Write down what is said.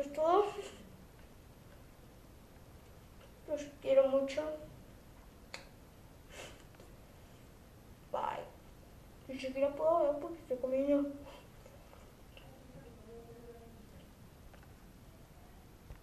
esto es todo. Los quiero mucho. Bye. Ni siquiera puedo ver porque estoy comiendo.